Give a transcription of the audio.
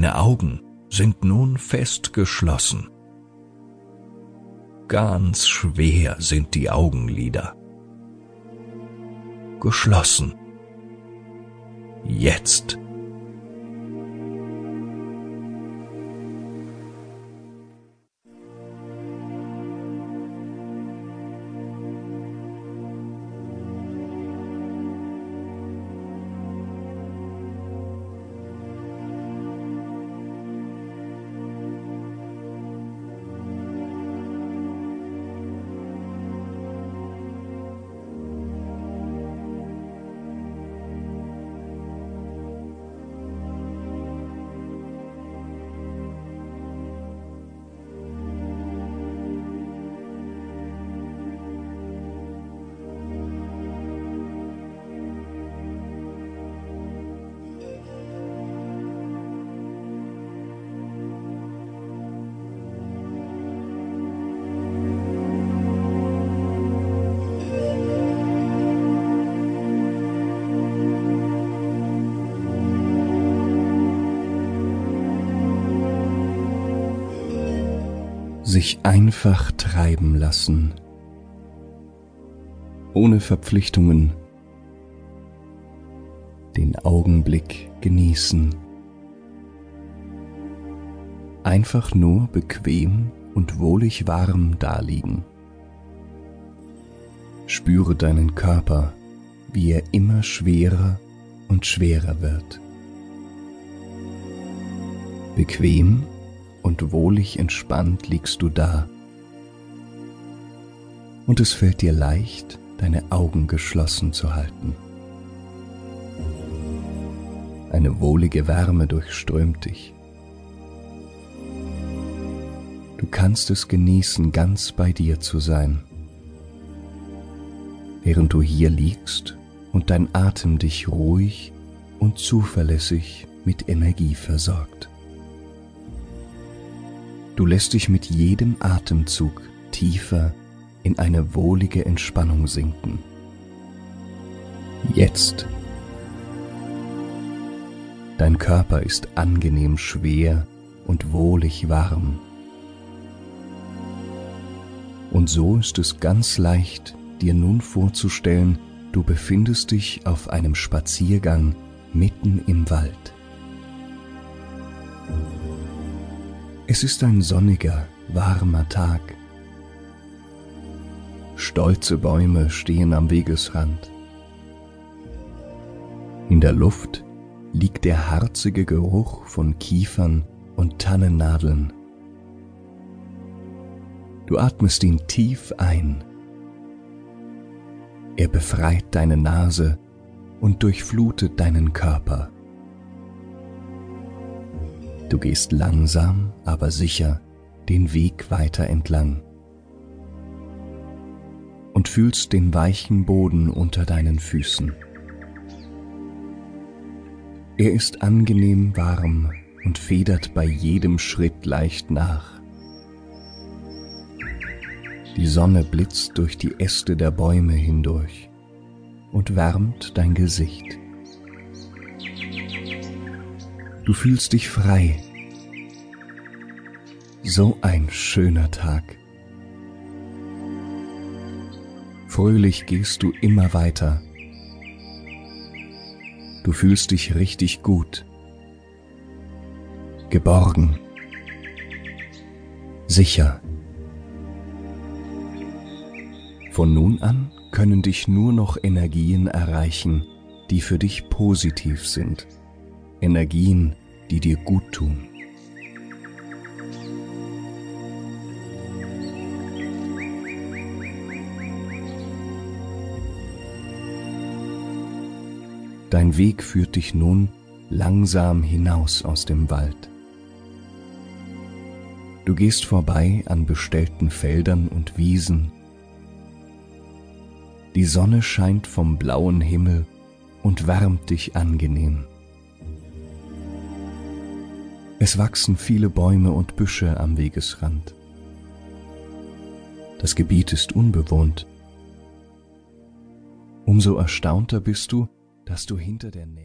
Deine Augen sind nun fest geschlossen. Ganz schwer sind die Augenlider. Geschlossen. Jetzt sich einfach treiben lassen, ohne Verpflichtungen, den Augenblick genießen, einfach nur bequem und wohlig warm daliegen. Spüre deinen Körper, wie er immer schwerer und schwerer wird. Bequem und wohlig entspannt liegst du da. Und es fällt dir leicht, deine Augen geschlossen zu halten. Eine wohlige Wärme durchströmt dich. Du kannst es genießen, ganz bei dir zu sein, während du hier liegst und dein Atem dich ruhig und zuverlässig mit Energie versorgt. Du lässt dich mit jedem Atemzug tiefer in eine wohlige Entspannung sinken. Jetzt. Dein Körper ist angenehm schwer und wohlig warm. Und so ist es ganz leicht, dir nun vorzustellen, du befindest dich auf einem Spaziergang mitten im Wald. Es ist ein sonniger, warmer Tag. Stolze Bäume stehen am Wegesrand. In der Luft liegt der harzige Geruch von Kiefern und Tannennadeln. Du atmest ihn tief ein. Er befreit deine Nase und durchflutet deinen Körper. Du gehst langsam, aber sicher den Weg weiter entlang und fühlst den weichen Boden unter deinen Füßen. Er ist angenehm warm und federt bei jedem Schritt leicht nach. Die Sonne blitzt durch die Äste der Bäume hindurch und wärmt dein Gesicht. Du fühlst dich frei. So ein schöner Tag. Fröhlich gehst du immer weiter. Du fühlst dich richtig gut. Geborgen. Sicher. Von nun an können dich nur noch Energien erreichen, die für dich positiv sind. Energien, die dir gut tun. Dein Weg führt dich nun langsam hinaus aus dem Wald. Du gehst vorbei an bestellten Feldern und Wiesen. Die Sonne scheint vom blauen Himmel und wärmt dich angenehm. Es wachsen viele Bäume und Büsche am Wegesrand. Das Gebiet ist unbewohnt. Umso erstaunter bist du, dass du hinter der nächsten